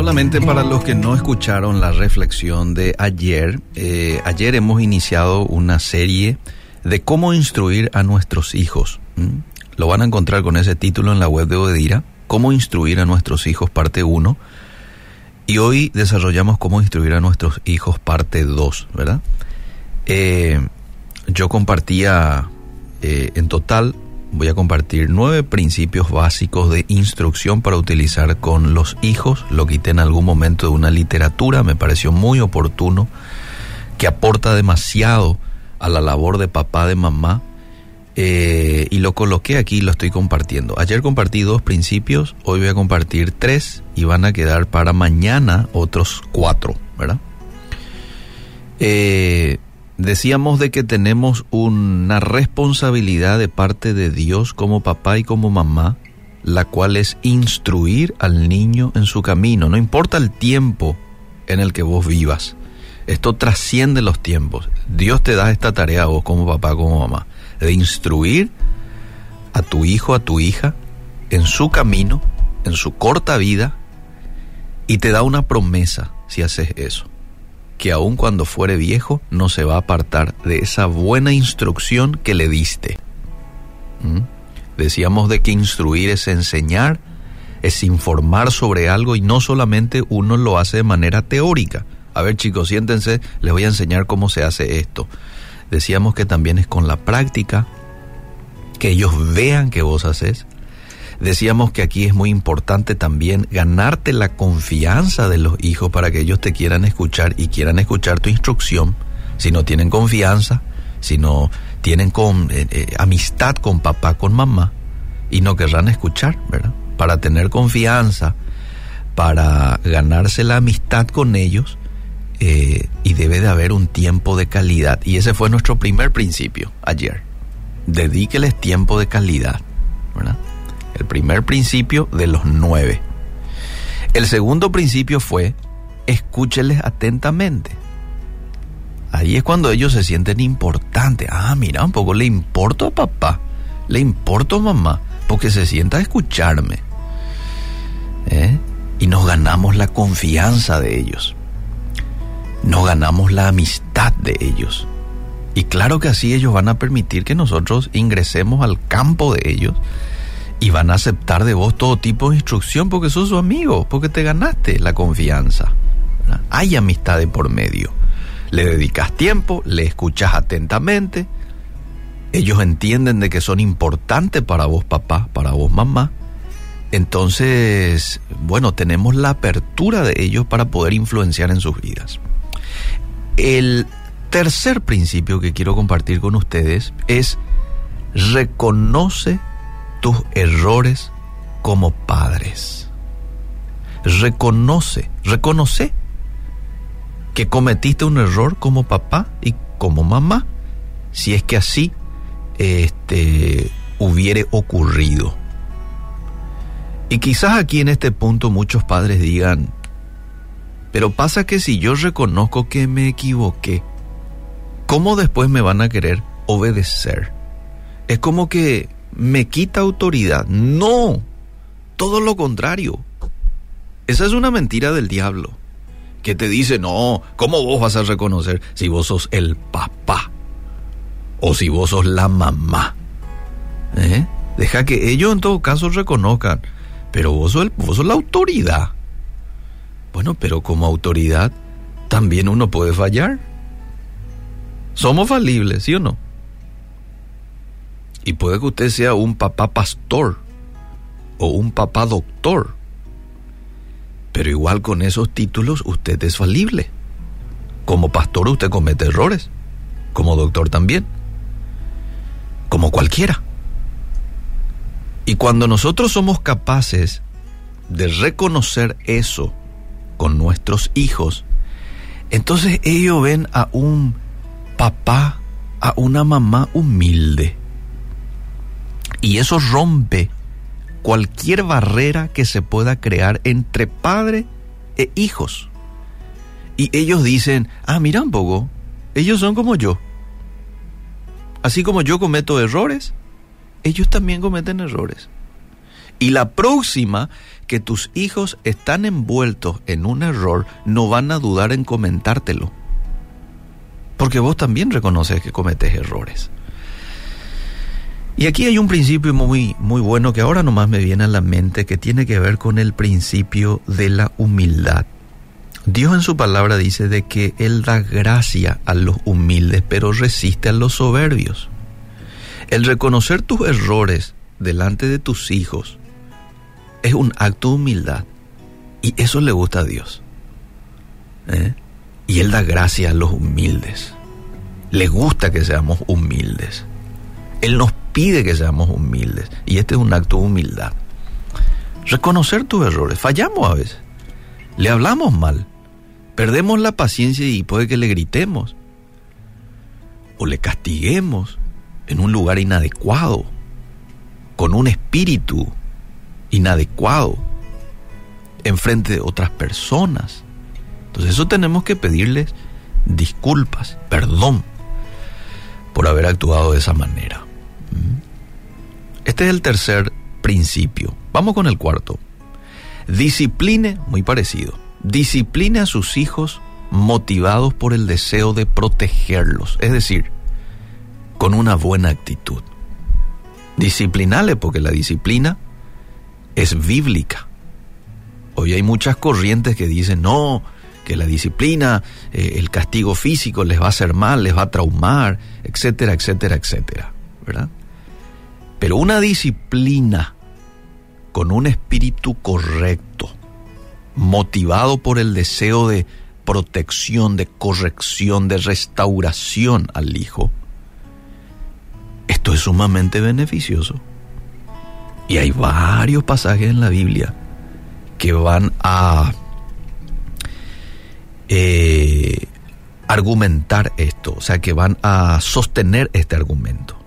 Solamente para los que no escucharon la reflexión de ayer, eh, ayer hemos iniciado una serie de cómo instruir a nuestros hijos. Lo van a encontrar con ese título en la web de Odedira, cómo instruir a nuestros hijos parte 1. Y hoy desarrollamos cómo instruir a nuestros hijos parte 2, ¿verdad? Eh, yo compartía eh, en total voy a compartir nueve principios básicos de instrucción para utilizar con los hijos. Lo quité en algún momento de una literatura, me pareció muy oportuno, que aporta demasiado a la labor de papá, de mamá, eh, y lo coloqué aquí y lo estoy compartiendo. Ayer compartí dos principios, hoy voy a compartir tres y van a quedar para mañana otros cuatro, ¿verdad? Eh, Decíamos de que tenemos una responsabilidad de parte de Dios como papá y como mamá, la cual es instruir al niño en su camino, no importa el tiempo en el que vos vivas. Esto trasciende los tiempos. Dios te da esta tarea a vos como papá, como mamá, de instruir a tu hijo, a tu hija, en su camino, en su corta vida, y te da una promesa si haces eso que aun cuando fuere viejo no se va a apartar de esa buena instrucción que le diste. ¿Mm? Decíamos de que instruir es enseñar, es informar sobre algo y no solamente uno lo hace de manera teórica. A ver chicos, siéntense, les voy a enseñar cómo se hace esto. Decíamos que también es con la práctica, que ellos vean que vos haces, Decíamos que aquí es muy importante también ganarte la confianza de los hijos para que ellos te quieran escuchar y quieran escuchar tu instrucción. Si no tienen confianza, si no tienen eh, eh, amistad con papá, con mamá, y no querrán escuchar, ¿verdad? Para tener confianza, para ganarse la amistad con ellos, eh, y debe de haber un tiempo de calidad. Y ese fue nuestro primer principio ayer. Dedíqueles tiempo de calidad, ¿verdad? El primer principio de los nueve. El segundo principio fue, escúcheles atentamente. Ahí es cuando ellos se sienten importantes. Ah, mira, un poco le importo a papá, le importo a mamá, porque se sienta a escucharme. ¿Eh? Y nos ganamos la confianza de ellos. Nos ganamos la amistad de ellos. Y claro que así ellos van a permitir que nosotros ingresemos al campo de ellos y van a aceptar de vos todo tipo de instrucción porque sos su amigo, porque te ganaste la confianza. Hay amistad de por medio. Le dedicas tiempo, le escuchas atentamente. Ellos entienden de que son importantes para vos papá, para vos mamá. Entonces, bueno, tenemos la apertura de ellos para poder influenciar en sus vidas. El tercer principio que quiero compartir con ustedes es reconoce tus errores como padres. Reconoce, reconoce que cometiste un error como papá y como mamá, si es que así este, hubiere ocurrido. Y quizás aquí en este punto muchos padres digan, pero pasa que si yo reconozco que me equivoqué, ¿cómo después me van a querer obedecer? Es como que me quita autoridad. No, todo lo contrario. Esa es una mentira del diablo. Que te dice, no, ¿cómo vos vas a reconocer si vos sos el papá? O si vos sos la mamá. ¿Eh? Deja que ellos en todo caso reconozcan. Pero vos sos, vos sos la autoridad. Bueno, pero como autoridad también uno puede fallar. Somos falibles, ¿sí o no? Y puede que usted sea un papá pastor o un papá doctor. Pero igual con esos títulos usted es falible. Como pastor usted comete errores. Como doctor también. Como cualquiera. Y cuando nosotros somos capaces de reconocer eso con nuestros hijos, entonces ellos ven a un papá, a una mamá humilde y eso rompe cualquier barrera que se pueda crear entre padre e hijos. Y ellos dicen, ah, mira un poco, ellos son como yo. Así como yo cometo errores, ellos también cometen errores. Y la próxima que tus hijos están envueltos en un error, no van a dudar en comentártelo. Porque vos también reconoces que cometes errores. Y aquí hay un principio muy, muy bueno que ahora nomás me viene a la mente que tiene que ver con el principio de la humildad. Dios en su palabra dice de que Él da gracia a los humildes, pero resiste a los soberbios. El reconocer tus errores delante de tus hijos es un acto de humildad. Y eso le gusta a Dios. ¿eh? Y Él da gracia a los humildes. Le gusta que seamos humildes. Él nos pide que seamos humildes. Y este es un acto de humildad. Reconocer tus errores. Fallamos a veces. Le hablamos mal. Perdemos la paciencia y puede que le gritemos. O le castiguemos en un lugar inadecuado. Con un espíritu inadecuado. Enfrente de otras personas. Entonces eso tenemos que pedirles disculpas, perdón por haber actuado de esa manera. Este es el tercer principio. Vamos con el cuarto. Discipline, muy parecido. Discipline a sus hijos motivados por el deseo de protegerlos, es decir, con una buena actitud. Disciplinale porque la disciplina es bíblica. Hoy hay muchas corrientes que dicen, no, que la disciplina, eh, el castigo físico les va a hacer mal, les va a traumar, etcétera, etcétera, etcétera, ¿verdad? Pero una disciplina con un espíritu correcto, motivado por el deseo de protección, de corrección, de restauración al hijo, esto es sumamente beneficioso. Y hay varios pasajes en la Biblia que van a eh, argumentar esto, o sea, que van a sostener este argumento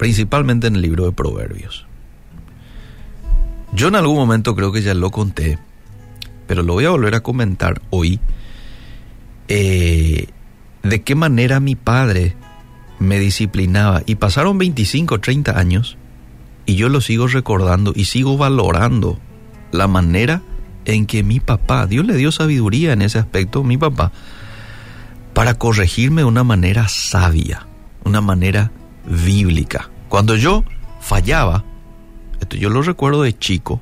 principalmente en el libro de Proverbios. Yo en algún momento creo que ya lo conté, pero lo voy a volver a comentar hoy, eh, de qué manera mi padre me disciplinaba. Y pasaron 25, 30 años y yo lo sigo recordando y sigo valorando la manera en que mi papá, Dios le dio sabiduría en ese aspecto, mi papá, para corregirme de una manera sabia, una manera bíblica. Cuando yo fallaba, esto yo lo recuerdo de chico,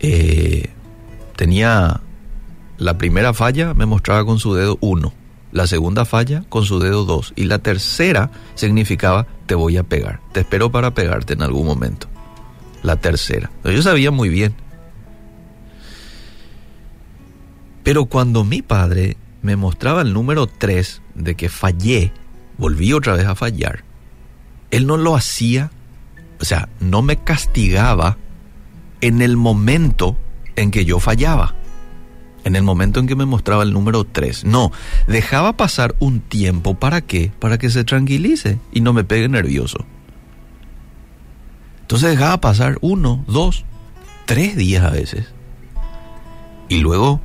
eh, tenía la primera falla, me mostraba con su dedo uno, la segunda falla con su dedo dos y la tercera significaba te voy a pegar, te espero para pegarte en algún momento. La tercera. Yo sabía muy bien. Pero cuando mi padre me mostraba el número tres de que fallé, volví otra vez a fallar, él no lo hacía, o sea, no me castigaba en el momento en que yo fallaba, en el momento en que me mostraba el número 3. No, dejaba pasar un tiempo, ¿para qué? Para que se tranquilice y no me pegue nervioso. Entonces dejaba pasar uno, dos, tres días a veces. Y luego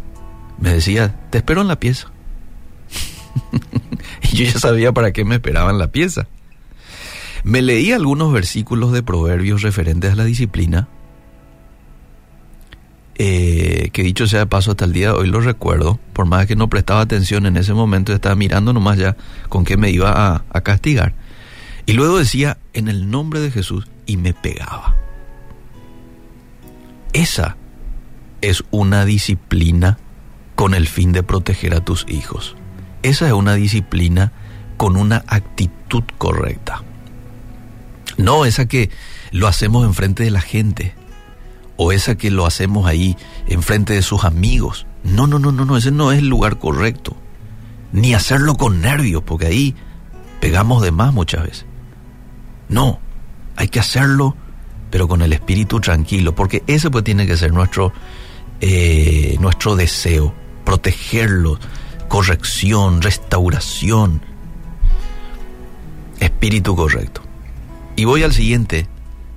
me decía, te espero en la pieza. Yo ya sabía para qué me esperaba en la pieza. Me leí algunos versículos de proverbios referentes a la disciplina, eh, que dicho sea de paso hasta el día de hoy lo recuerdo, por más que no prestaba atención en ese momento, estaba mirando nomás ya con qué me iba a, a castigar. Y luego decía, en el nombre de Jesús, y me pegaba. Esa es una disciplina con el fin de proteger a tus hijos. Esa es una disciplina con una actitud correcta. No esa que lo hacemos enfrente de la gente o esa que lo hacemos ahí enfrente de sus amigos. No, no, no, no, no, ese no es el lugar correcto. Ni hacerlo con nervios, porque ahí pegamos de más muchas veces. No, hay que hacerlo, pero con el espíritu tranquilo, porque ese pues tiene que ser nuestro, eh, nuestro deseo, protegerlo, corrección, restauración, espíritu correcto. Y voy al siguiente,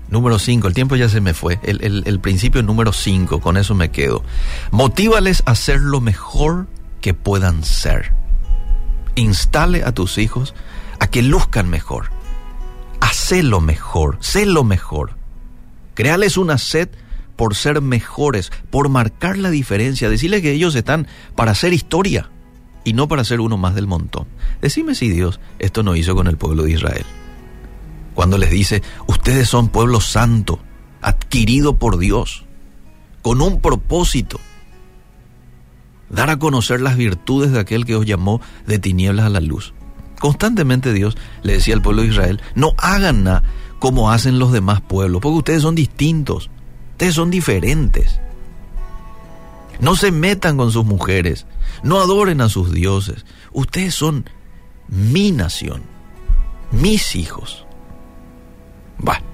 número 5, el tiempo ya se me fue, el, el principio número 5, con eso me quedo. Motívales a ser lo mejor que puedan ser. Instale a tus hijos a que luzcan mejor. Hacé lo mejor, sé lo mejor. Créales una sed por ser mejores, por marcar la diferencia, decirles que ellos están para hacer historia y no para ser uno más del montón. Decime si Dios esto no hizo con el pueblo de Israel. Cuando les dice, ustedes son pueblo santo, adquirido por Dios, con un propósito, dar a conocer las virtudes de aquel que os llamó de tinieblas a la luz. Constantemente Dios le decía al pueblo de Israel, no hagan nada como hacen los demás pueblos, porque ustedes son distintos, ustedes son diferentes. No se metan con sus mujeres, no adoren a sus dioses. Ustedes son mi nación, mis hijos. Bueno,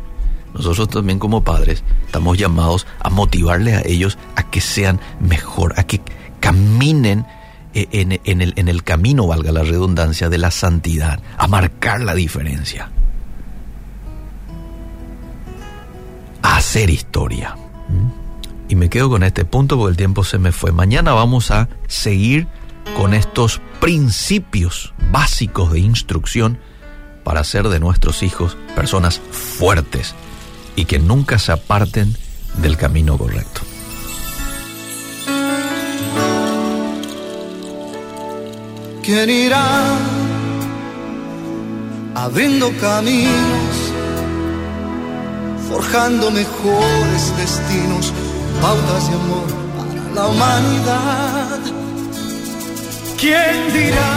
nosotros también como padres estamos llamados a motivarles a ellos a que sean mejor, a que caminen eh, en, el, en el camino, valga la redundancia, de la santidad, a marcar la diferencia. A hacer historia. Y me quedo con este punto porque el tiempo se me fue. Mañana vamos a seguir con estos principios básicos de instrucción para hacer de nuestros hijos personas fuertes y que nunca se aparten del camino correcto. ¿Quién irá abriendo caminos, forjando mejores destinos? Pautas de amor para la humanidad. ¿Quién dirá?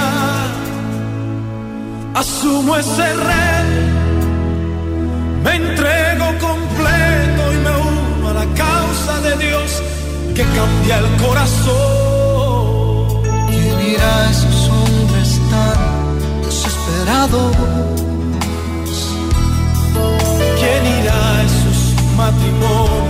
Asumo ese rey, me entrego completo y me uno a la causa de Dios que cambia el corazón. ¿Quién irá a esos hombres tan desesperados? ¿Quién irá a esos matrimonios?